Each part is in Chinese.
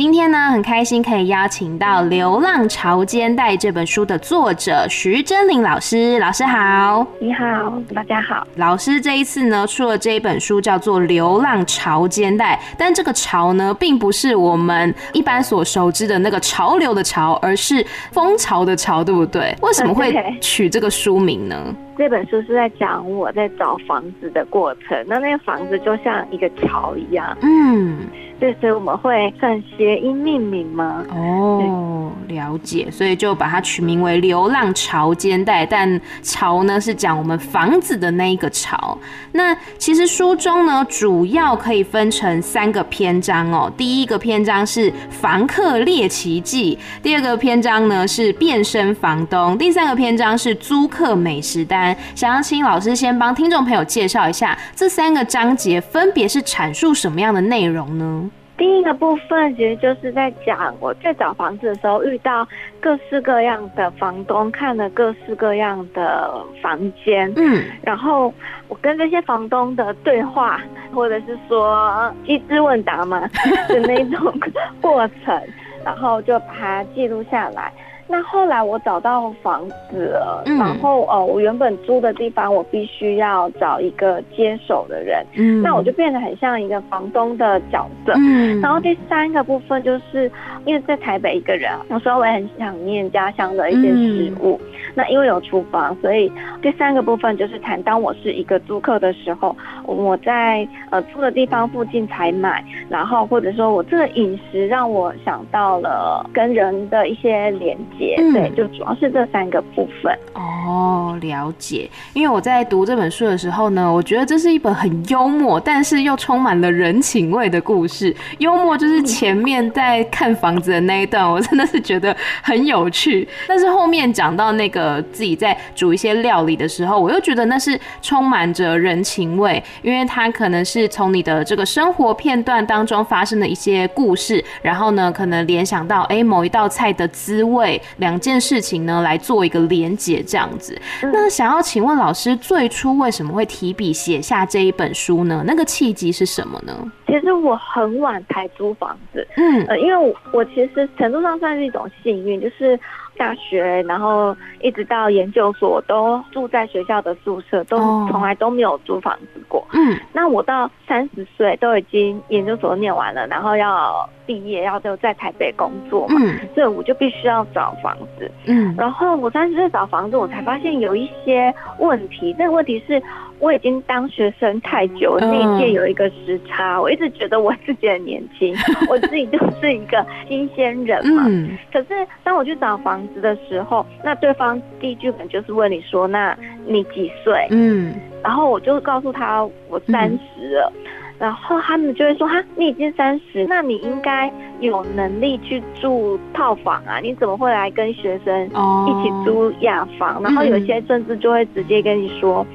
今天呢，很开心可以邀请到《流浪潮间带》这本书的作者徐真玲老师。老师好，你好，大家好。老师这一次呢，出了这一本书，叫做《流浪潮间带》，但这个潮呢，并不是我们一般所熟知的那个潮流的潮，而是风潮的潮，对不对？为什么会 取这个书名呢？这本书是在讲我在找房子的过程，那那个房子就像一个巢一样，嗯。对，所以我们会算谐音命名吗？哦，了解，所以就把它取名为《流浪潮间带》，但巢呢是讲我们房子的那一个巢。那其实书中呢，主要可以分成三个篇章哦。第一个篇章是房客猎奇记，第二个篇章呢是变身房东，第三个篇章是租客美食单。想要请老师先帮听众朋友介绍一下这三个章节分别是阐述什么样的内容呢？第一个部分其实就是在讲我在找房子的时候遇到各式各样的房东，看了各式各样的房间，嗯，然后我跟这些房东的对话，或者是说机智问答嘛 的那种过程，然后就把它记录下来。那后来我找到房子了，嗯、然后呃，我原本租的地方我必须要找一个接手的人，嗯，那我就变得很像一个房东的角色，嗯，然后第三个部分就是因为在台北一个人，有时候我也很想念家乡的一些食物，嗯、那因为有厨房，所以第三个部分就是谈当我是一个租客的时候，我在呃租的地方附近采买，然后或者说我这个饮食让我想到了跟人的一些连接。嗯、对，就主要是这三个部分。哦，了解。因为我在读这本书的时候呢，我觉得这是一本很幽默，但是又充满了人情味的故事。幽默就是前面在看房子的那一段，我真的是觉得很有趣。但是后面讲到那个自己在煮一些料理的时候，我又觉得那是充满着人情味，因为它可能是从你的这个生活片段当中发生的一些故事，然后呢，可能联想到哎某一道菜的滋味。两件事情呢，来做一个连结，这样子。那想要请问老师，最初为什么会提笔写下这一本书呢？那个契机是什么呢？其实我很晚才租房子，嗯，呃，因为我我其实程度上算是一种幸运，就是。大学，然后一直到研究所，都住在学校的宿舍，都从来都没有租房子过。嗯，那我到三十岁都已经研究所念完了，然后要毕业，要就在台北工作嘛，嗯，所以我就必须要找房子。嗯，然后我三十岁找房子，我才发现有一些问题。这个问题是。我已经当学生太久，那一届有一个时差。Uh, 我一直觉得我自己很年轻，我自己就是一个新鲜人嘛。嗯、可是当我去找房子的时候，那对方第一句可能就是问你说：“那你几岁？”嗯，然后我就告诉他我三十了，嗯、然后他们就会说：“哈，你已经三十，那你应该有能力去住套房啊？你怎么会来跟学生一起租雅房？” oh, 然后有些甚至就会直接跟你说。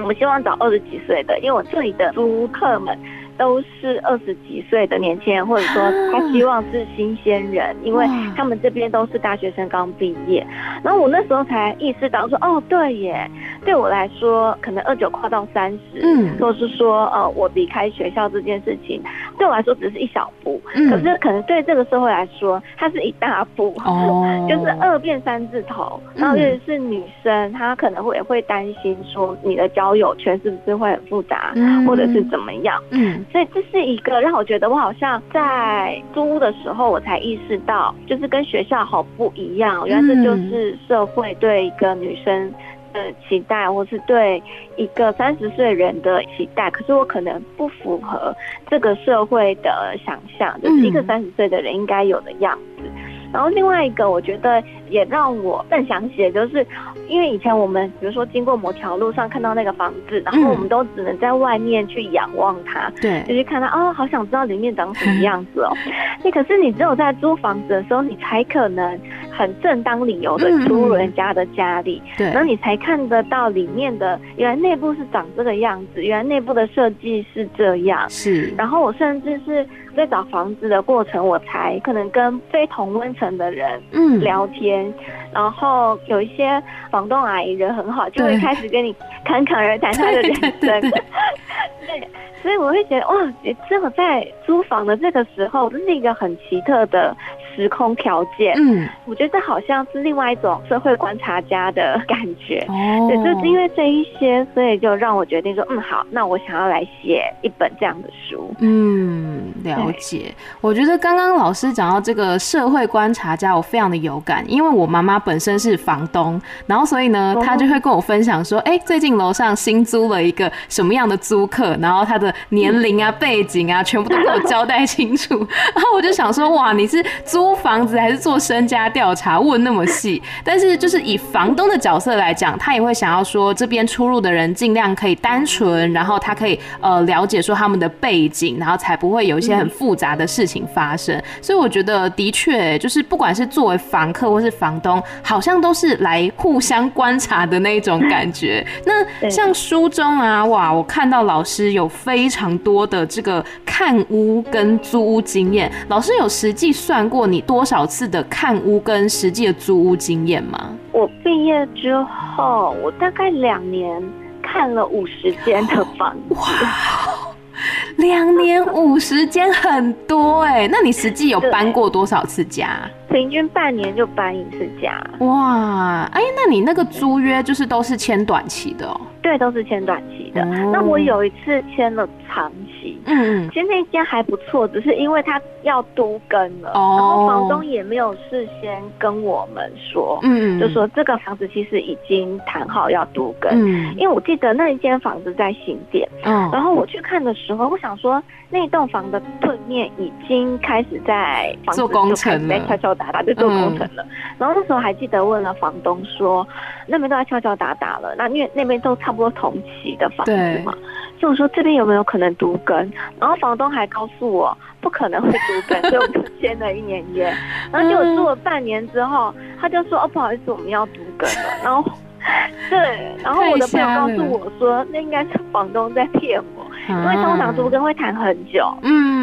我们希望找二十几岁的，因为我这里的租客们。都是二十几岁的年轻人，或者说他希望是新鲜人，因为他们这边都是大学生刚毕业。然后我那时候才意识到说，哦，对耶，对我来说，可能二九跨到三十，嗯，或是说，呃，我离开学校这件事情，对我来说只是一小步，可是可能对这个社会来说，它是一大步，哦，就是二变三字头。然后尤其是女生，她可能会也会担心说，你的交友圈是不是会很复杂，或者是怎么样，嗯。所以这是一个让我觉得我好像在租屋的时候，我才意识到，就是跟学校好不一样。原来这就是社会对一个女生的期待，或是对一个三十岁人的期待。可是我可能不符合这个社会的想象，就是一个三十岁的人应该有的样子。然后另外一个，我觉得也让我更想写，就是因为以前我们比如说经过某条路上看到那个房子，然后我们都只能在外面去仰望它，对，就是看它哦，好想知道里面长什么 样子哦。那可是你只有在租房子的时候，你才可能很正当理由的出入人家的家里，对，然后你才看得到里面的原来内部是长这个样子，原来内部的设计是这样，是。然后我甚至是在找房子的过程，我才可能跟非同温层的人嗯聊天，嗯、然后有一些房东阿姨人很好，就会开始跟你侃侃而谈他的 人生。对，所以我会觉得哇，只有在租房的这个时候，这是一个很奇特的。时空条件，嗯，我觉得这好像是另外一种社会观察家的感觉。哦，对，就是因为这一些，所以就让我决定说，嗯，好，那我想要来写一本这样的书。嗯，了解。我觉得刚刚老师讲到这个社会观察家，我非常的有感，因为我妈妈本身是房东，然后所以呢，她就会跟我分享说，哎、欸，最近楼上新租了一个什么样的租客，然后他的年龄啊、背景啊，全部都给我交代清楚。然后我就想说，哇，你是租。租房子还是做身家调查？问那么细，但是就是以房东的角色来讲，他也会想要说，这边出入的人尽量可以单纯，然后他可以呃了解说他们的背景，然后才不会有一些很复杂的事情发生。嗯、所以我觉得的确就是不管是作为房客或是房东，好像都是来互相观察的那一种感觉。那像书中啊，哇，我看到老师有非常多的这个看屋跟租屋经验，老师有实际算过你多少次的看屋跟实际的租屋经验吗？我毕业之后，我大概两年看了五十间的房子。哇，两年五十间很多哎、欸，那你实际有搬过多少次家？平均半年就搬一次家。哇，哎，那你那个租约就是都是签短期的哦？对，都是签短期的。哦、那我有一次签了长期，嗯，其实那间还不错，只是因为他要都更了，哦、然后房东也没有事先跟我们说，嗯，就说这个房子其实已经谈好要都更，嗯，因为我记得那一间房子在新店，嗯，然后我去看的时候，我想说那栋房的对面已经开始在房子做工程了，敲敲打打就做工程了，嗯、然后那时候还记得问了房东说，那边都在敲敲打打了，那因为那边都差不多同期的房子嘛，所以我说这边有没有可能独根？然后房东还告诉我不可能会独根，所以我们签了一年约。然后结果住了半年之后，他就说哦不好意思，我们要独根了。然后对，然后我的朋友告诉我说，那应该是房东在骗我。因为通常独根会谈很久，嗯，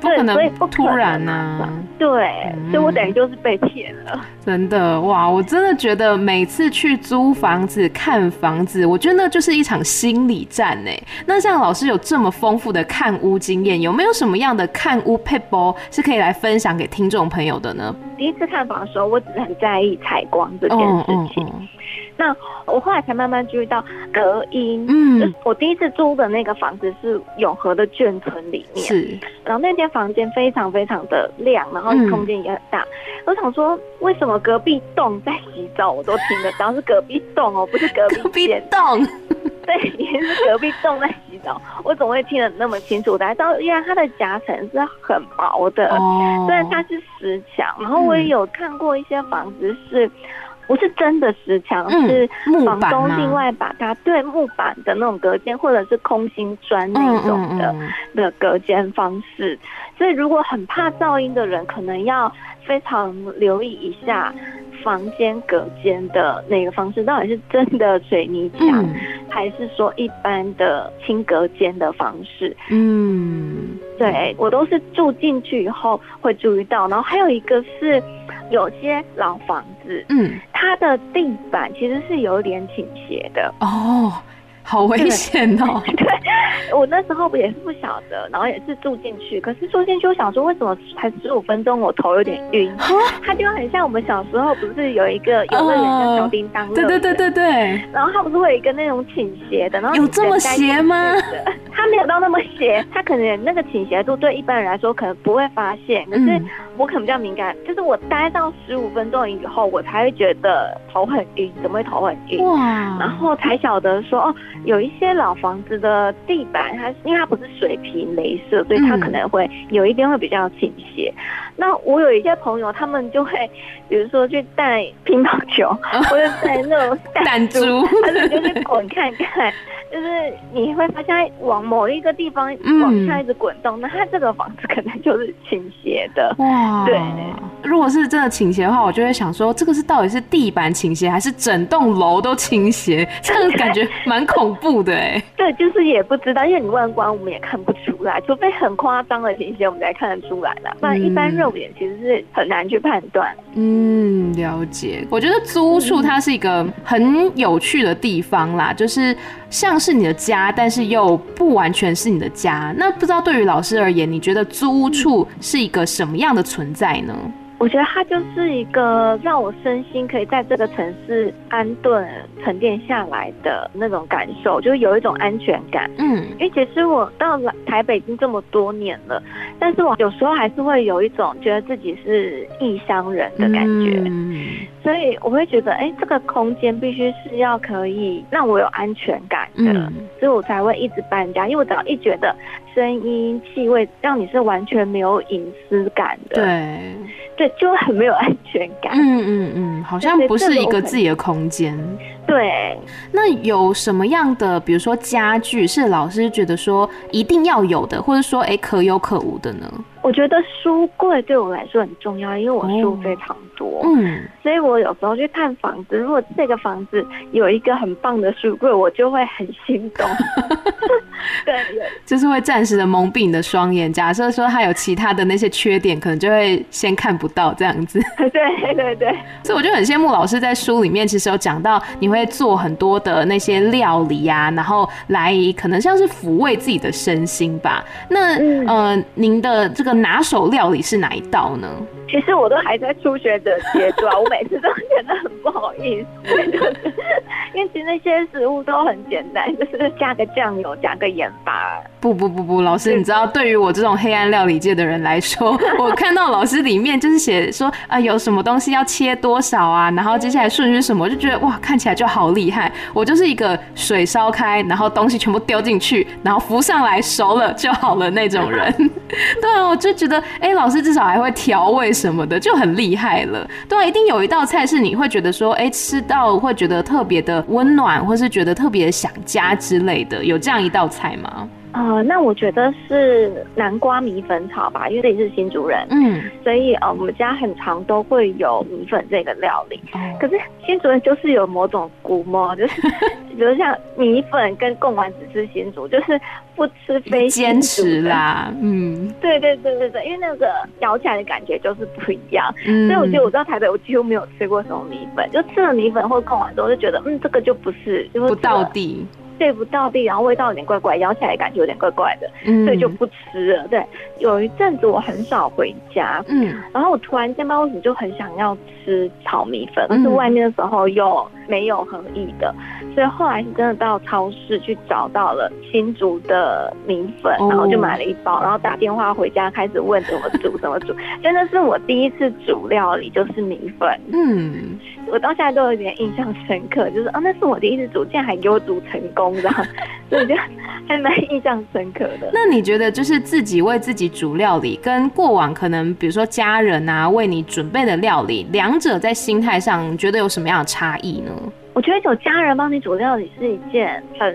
不可能，所以不突然呐、啊，对，所以我等于就是被骗了。真的哇，我真的觉得每次去租房子、看房子，我觉得那就是一场心理战呢。那像老师有这么丰富的看屋经验，有没有什么样的看屋 p e p 是可以来分享给听众朋友的呢？第一次看房的时候，我只是很在意采光这件事情。那我后来才慢慢注意到隔音。嗯，我第一次租的那个房子是永和的眷村里面，是。然后那间房间非常非常的亮，然后空间也很大。嗯、我想说，为什么隔壁栋在洗澡我都听得到？是隔壁栋哦，不是隔壁栋。对，也是隔壁栋在洗澡，我怎么会听得那么清楚？大家知道，因为它的夹层是很薄的，哦、虽然它是石墙。然后我也有看过一些房子是。不是真的石墙，是房东另外把它对木板的那种隔间，或者是空心砖那种的的隔间方式。所以如果很怕噪音的人，可能要非常留意一下房间隔间的那个方式，到底是真的水泥墙，还是说一般的轻隔间的方式。嗯，对，我都是住进去以后会注意到。然后还有一个是。有些老房子，嗯，它的地板其实是有点倾斜的哦。好危险哦！对，我那时候也是不晓得，然后也是住进去。可是住进去，我想说，为什么才十五分钟，我头有点晕？它就很像我们小时候不是有一个游乐园叫小叮当？对对对对对。然后它不是会有一个那种倾斜的？然后有这么斜吗？它没有到那么斜，它可能那个倾斜度对一般人来说可能不会发现，可是我可能比较敏感，就是我待到十五分钟以后，我才会觉得头很晕，怎么会头很晕？哇！然后才晓得说哦。有一些老房子的地板，它因为它不是水平镭射，所以它可能会有一边会比较倾斜。嗯、那我有一些朋友，他们就会，比如说去带乒乓球，或者带那种弹珠，他们就去滚看看就是你会发现往某一个地方往下一直滚动，嗯、那它这个房子可能就是倾斜的。哇，对。如果是真的倾斜的话，我就会想说，这个是到底是地板倾斜，还是整栋楼都倾斜？这样感觉蛮恐怖的哎。对，就是也不知道，因为你外观我们也看不出来，除非很夸张的倾斜，我们才看得出来啦。不然一般肉眼其实是很难去判断。嗯，了解。我觉得租处它是一个很有趣的地方啦，就是像是你的家，但是又不完全是你的家。那不知道对于老师而言，你觉得租屋处是一个什么样的存在呢？我觉得它就是一个让我身心可以在这个城市安顿、沉淀下来的那种感受，就是有一种安全感。嗯，因为其实我到了台北已经这么多年了，但是我有时候还是会有一种觉得自己是异乡人的感觉。嗯，所以我会觉得，哎，这个空间必须是要可以让我有安全感的，嗯，所以我才会一直搬家。因为我只要一觉得声音、气味让你是完全没有隐私感的，对。对，就很没有安全感。嗯嗯嗯，好像不是一个自己的空间。对，那有什么样的，比如说家具，是老师觉得说一定要有的，或者说哎可有可无的呢？我觉得书柜对我来说很重要，因为我书非常多，嗯，所以我有时候去看房子，如果这个房子有一个很棒的书柜，我就会很心动。对，就是会暂时的蒙蔽你的双眼。假设说它有其他的那些缺点，可能就会先看不到这样子。对对对，所以我就很羡慕老师在书里面其实有讲到，你会做很多的那些料理呀、啊，然后来可能像是抚慰自己的身心吧。那、嗯、呃，您的这个。拿手料理是哪一道呢？其实我都还在初学者阶段，我每次都觉得很不好意思，就 是因为其实那些食物都很简单，就是加个酱油，加个盐巴。不不不不，老师，你知道，对于我这种黑暗料理界的人来说，我看到老师里面就是写说啊，有什么东西要切多少啊，然后接下来顺序是什么，就觉得哇，看起来就好厉害。我就是一个水烧开，然后东西全部丢进去，然后浮上来熟了就好了那种人。对啊，我就觉得哎、欸，老师至少还会调味什么的，就很厉害了。对啊，一定有一道菜是你会觉得说，哎、欸，吃到会觉得特别的温暖，或是觉得特别想家之类的，有这样一道菜吗？呃，那我觉得是南瓜米粉炒吧，因为自己是新竹人，嗯，所以呃，我们家很常都会有米粉这个料理。哦、可是新竹人就是有某种古摸，就是 比如像米粉跟贡丸只吃新竹，就是不吃非坚持啦。嗯，对对对对对，因为那个咬起来的感觉就是不一样。嗯，所以我觉得我到台北，我几乎没有吃过什么米粉，就吃了米粉或贡丸之后，就觉得嗯，这个就不是，就是不到地。对不到地，然后味道有点怪怪，咬起来感觉有点怪怪的，嗯、所以就不吃了。对，有一阵子我很少回家，嗯，然后我突然间不知道为什么就很想要吃炒米粉，但是外面的时候又没有合意的，所以后来是真的到超市去找到了新竹的米粉，然后就买了一包，然后打电话回家开始问怎么煮怎么煮，真的是我第一次煮料理就是米粉，嗯，我到现在都有点印象深刻，就是啊，那是我第一次煮，竟然还给我煮成功。所以我觉得还蛮印象深刻的。那你觉得，就是自己为自己煮料理，跟过往可能比如说家人啊为你准备的料理，两者在心态上觉得有什么样的差异呢？我觉得有家人帮你煮料理是一件很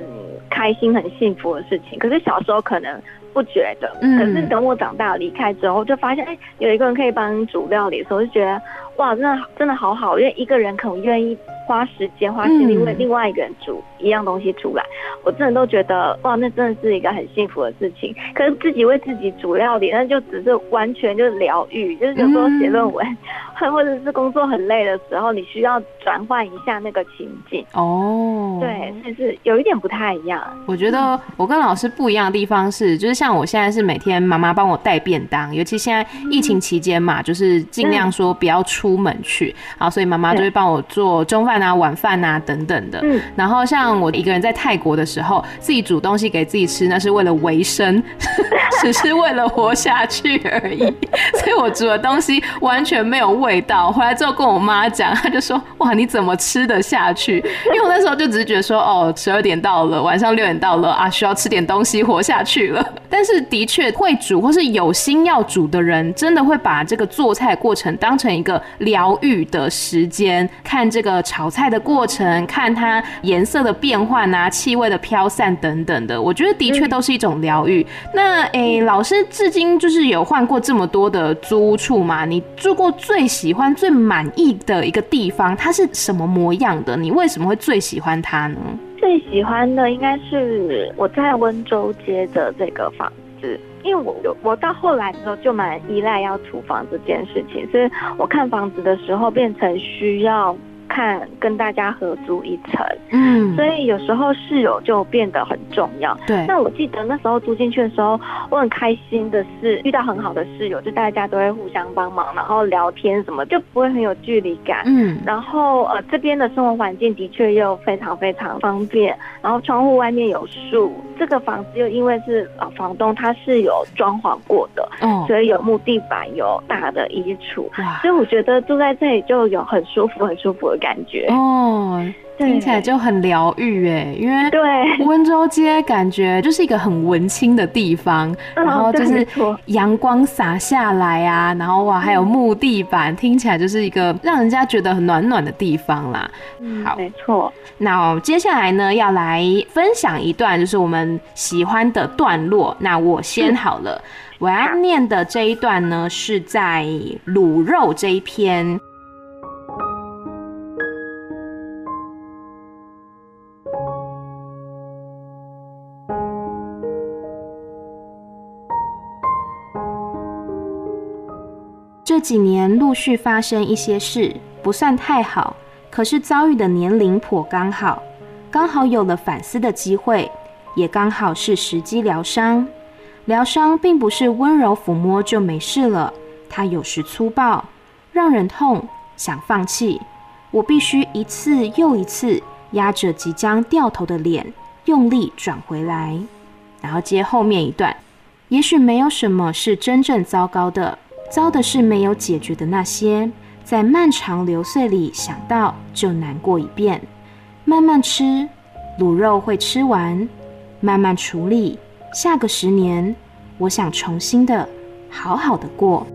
开心、很幸福的事情。可是小时候可能不觉得，可是等我长大离开之后，就发现哎、欸，有一个人可以帮你煮料理的时候，就觉得哇，真的真的好好，因为一个人可能愿意。花时间花精力为另外一个人煮一样东西出来，我真的都觉得哇，那真的是一个很幸福的事情。可是自己为自己煮料理，那就只是完全就是疗愈，就是有时候写论文，或者是工作很累的时候，你需要转换一下那个情境。哦，对，就是有一点不太一样。我觉得我跟老师不一样的地方是，就是像我现在是每天妈妈帮我带便当，尤其现在疫情期间嘛，就是尽量说不要出门去，好，所以妈妈就会帮我做中饭。啊，晚饭啊，等等的。嗯，然后像我一个人在泰国的时候，自己煮东西给自己吃，那是为了维生。只是为了活下去而已。所以我煮的东西完全没有味道。回来之后跟我妈讲，她就说：“哇，你怎么吃得下去？”因为我那时候就只是觉得说：“哦，十二点到了，晚上六点到了啊，需要吃点东西活下去了。”但是的确会煮或是有心要煮的人，真的会把这个做菜过程当成一个疗愈的时间，看这个炒菜的过程，看它颜色的变换啊，气味的飘散等等的，我觉得的确都是一种疗愈。那诶、欸，老师至今就是有换过这么多的租屋处嘛？你住过最喜欢、最满意的一个地方，它是什么模样的？你为什么会最喜欢它呢？最喜欢的应该是我在温州街的这个房子，因为我我到后来的时候就蛮依赖要厨房这件事情，所以我看房子的时候变成需要。看跟大家合租一层，嗯，所以有时候室友就变得很重要。对，那我记得那时候租进去的时候，我很开心的是遇到很好的室友，就大家都会互相帮忙，然后聊天什么，就不会很有距离感。嗯，然后呃这边的生活环境的确又非常非常方便，然后窗户外面有树，这个房子又因为是老房东，他是有装潢过的，哦，所以有木地板，有大的衣橱，哇，所以我觉得住在这里就有很舒服、很舒服的。感觉。哦，听起来就很疗愈哎，因为对。温州街感觉就是一个很文青的地方，然后就是阳光洒下来啊，然后哇还有木地板，听起来就是一个让人家觉得很暖暖的地方啦。好，没错。那接下来呢，要来分享一段就是我们喜欢的段落。那我先好了，我要念的这一段呢，是在卤肉这一篇。这几年陆续发生一些事，不算太好，可是遭遇的年龄颇刚好，刚好有了反思的机会，也刚好是时机疗伤。疗伤并不是温柔抚摸就没事了，它有时粗暴，让人痛，想放弃。我必须一次又一次压着即将掉头的脸，用力转回来，然后接后面一段。也许没有什么是真正糟糕的。糟的是没有解决的那些，在漫长流岁里想到就难过一遍。慢慢吃，卤肉会吃完；慢慢处理，下个十年，我想重新的好好的过。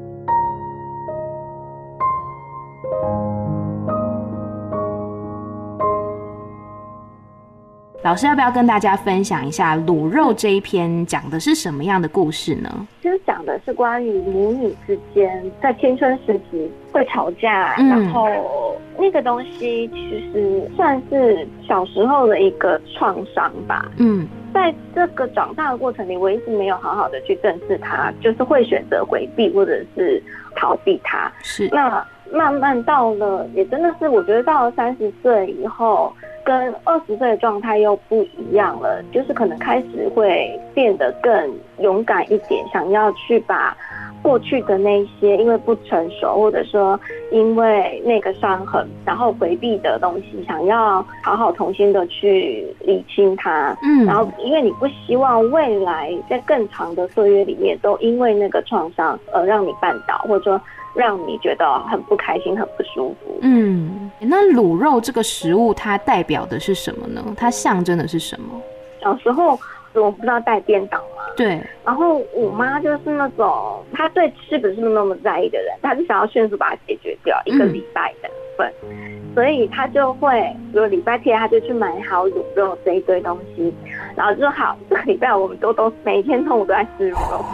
老师要不要跟大家分享一下卤肉这一篇讲的是什么样的故事呢？其实讲的是关于母女之间在青春时期会吵架，嗯、然后那个东西其实算是小时候的一个创伤吧。嗯，在这个长大的过程里，我一直没有好好的去正视他，就是会选择回避或者是逃避他。是，那慢慢到了，也真的是我觉得到了三十岁以后。跟二十岁的状态又不一样了，就是可能开始会变得更勇敢一点，想要去把过去的那些因为不成熟，或者说因为那个伤痕，然后回避的东西，想要好好重新的去理清它。嗯，然后因为你不希望未来在更长的岁月里面都因为那个创伤而让你绊倒，或者说。让你觉得很不开心、很不舒服。嗯，那卤肉这个食物它代表的是什么呢？它象征的是什么？小时候我不知道带便当吗？对。然后我妈就是那种，她对吃不是那么在意的人，她就想要迅速把它解决掉一个礼拜的份，嗯、所以她就会，比如礼拜天她就去买好卤肉这一堆东西，然后就好，这个礼拜我们都都每天中午都在吃卤肉。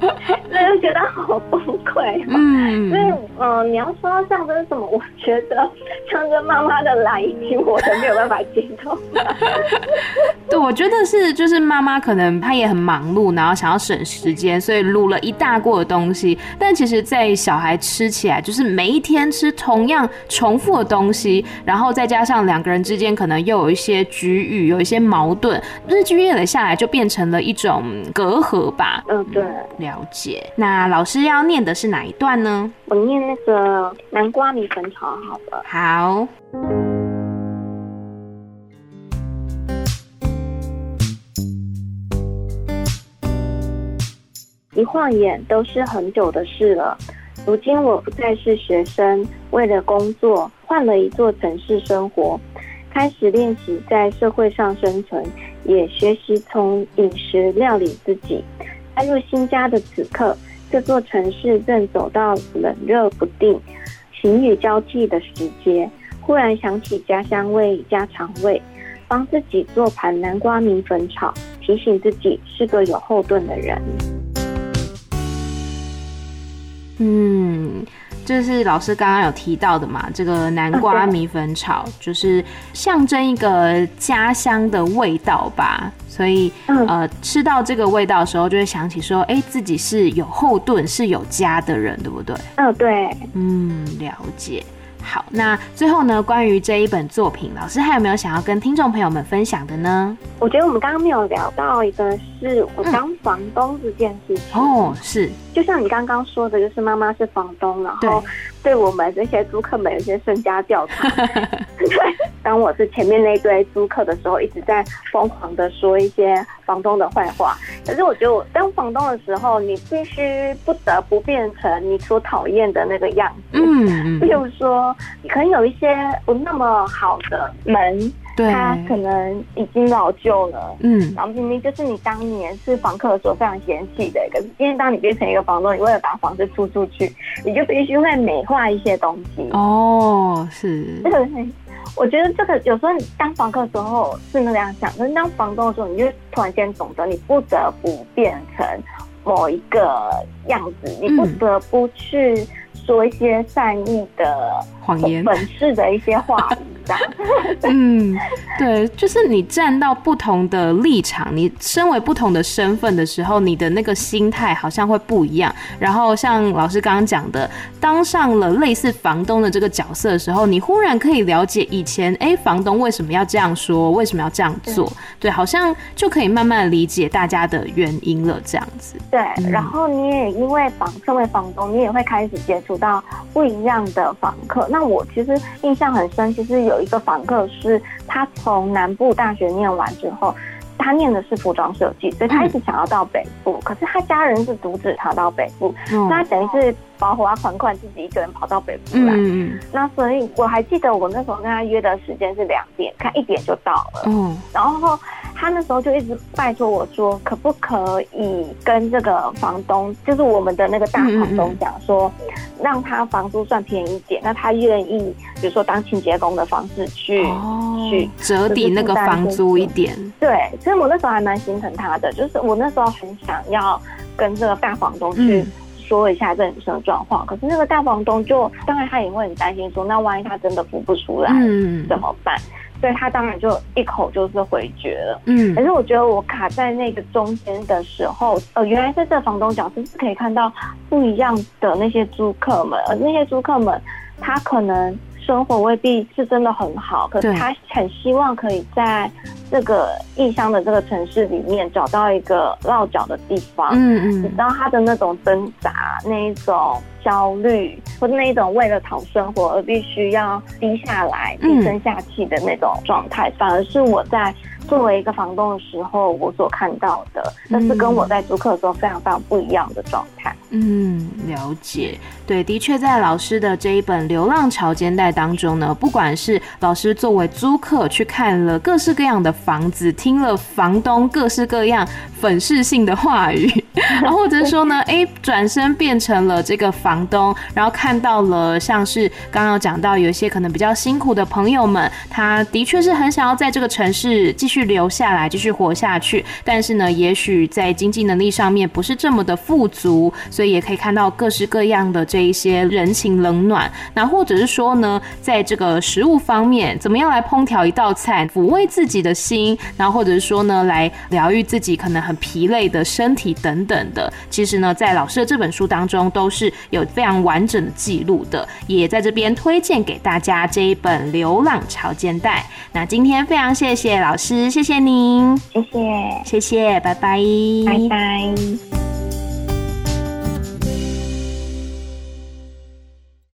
所以就觉得好崩溃，嗯，所以，嗯、呃，你要说象征什么？我觉得象征妈妈的来以及我都没有办法接受。对，我觉得是，就是妈妈可能她也很忙碌，然后想要省时间，所以卤了一大锅的东西。但其实，在小孩吃起来，就是每一天吃同样重复的东西，然后再加上两个人之间可能又有一些局域，有一些矛盾，日积月累下来，就变成了一种隔阂吧。嗯，对。了解，那老师要念的是哪一段呢？我念那个南瓜米粉炒好了。好。一晃眼都是很久的事了。如今我不再是学生，为了工作换了一座城市生活，开始练习在社会上生存，也学习从饮食料理自己。搬入新家的此刻，这座城市正走到冷热不定、晴雨交替的时节，忽然想起家乡味、家常味，帮自己做盘南瓜米粉炒，提醒自己是个有后盾的人。嗯，就是老师刚刚有提到的嘛，这个南瓜米粉炒就是象征一个家乡的味道吧，所以呃，吃到这个味道的时候，就会想起说，哎，自己是有后盾、是有家的人，对不对？嗯，对，嗯，了解。好，那最后呢，关于这一本作品，老师还有没有想要跟听众朋友们分享的呢？我觉得我们刚刚没有聊到一个，是我当房东这件事情。嗯、哦，是，就像你刚刚说的，就是妈妈是房东，然后对我们这些租客们有些身家调查。对，当我是前面那堆租客的时候，一直在疯狂的说一些房东的坏话。可是我觉得，我当房东的时候，你必须不得不变成你所讨厌的那个样子。嗯，比如说，可能有一些不那么好的门，对，它可能已经老旧了。嗯，然后明明就是你当年是房客的时候非常嫌弃的，可是今天当你变成一个房东，你为了把房子租出去，你就必须会美化一些东西。哦，是。我觉得这个有时候你当房客的时候是那样想，可是当房东的时候，你就突然间懂得，你不得不变成某一个样子，你不得不去说一些善意的谎言、粉饰的一些话语。嗯，对，就是你站到不同的立场，你身为不同的身份的时候，你的那个心态好像会不一样。然后像老师刚刚讲的，当上了类似房东的这个角色的时候，你忽然可以了解以前，哎，房东为什么要这样说，为什么要这样做？对，对，好像就可以慢慢理解大家的原因了，这样子。对，然后你也因为房，身为房东，你也会开始接触到不一样的房客。那我其实印象很深，其实有。一个房客是他从南部大学念完之后，他念的是服装设计，所以他一直想要到北部，可是他家人是阻止他到北部，嗯、那等于是保火啊款款自己一个人跑到北部来。嗯，那所以我还记得我那时候跟他约的时间是两点，他一点就到了。嗯，然后。他那时候就一直拜托我说，可不可以跟这个房东，就是我们的那个大房东讲说，让他房租算便宜一点，那他愿意，比如说当清洁工的方式去去折抵那个房租一点。对，其实我那时候还蛮心疼他的，就是我那时候很想要跟这个大房东去说一下这女生的状况，可是那个大房东就，当然他也会很担心说，那万一他真的付不出来，嗯，怎么办？所以他当然就一口就是回绝了。嗯，可是我觉得我卡在那个中间的时候，呃，原来在这房东角色是可以看到不一样的那些租客们，而那些租客们他可能生活未必是真的很好，可是他很希望可以在这个异乡的这个城市里面找到一个落脚的地方。嗯嗯，你知道他的那种挣扎，那一种。焦虑，或者那一种为了讨生活而必须要低下来、低声下气的那种状态，反而是我在作为一个房东的时候，我所看到的，那是跟我在租客的时候非常非常不一样的状态。嗯，了解。对，的确，在老师的这一本《流浪潮间带》当中呢，不管是老师作为租客去看了各式各样的房子，听了房东各式各样粉饰性的话语，然后或者说呢，哎，转身变成了这个房东，然后看到了像是刚刚讲到有一些可能比较辛苦的朋友们，他的确是很想要在这个城市继续留下来，继续活下去，但是呢，也许在经济能力上面不是这么的富足。所以也可以看到各式各样的这这一些人情冷暖，那或者是说呢，在这个食物方面，怎么样来烹调一道菜，抚慰自己的心，然后或者是说呢，来疗愈自己可能很疲累的身体等等的。其实呢，在老师的这本书当中，都是有非常完整的记录的，也在这边推荐给大家这一本《流浪潮间带》。那今天非常谢谢老师，谢谢您，谢谢，谢谢，拜拜，拜拜。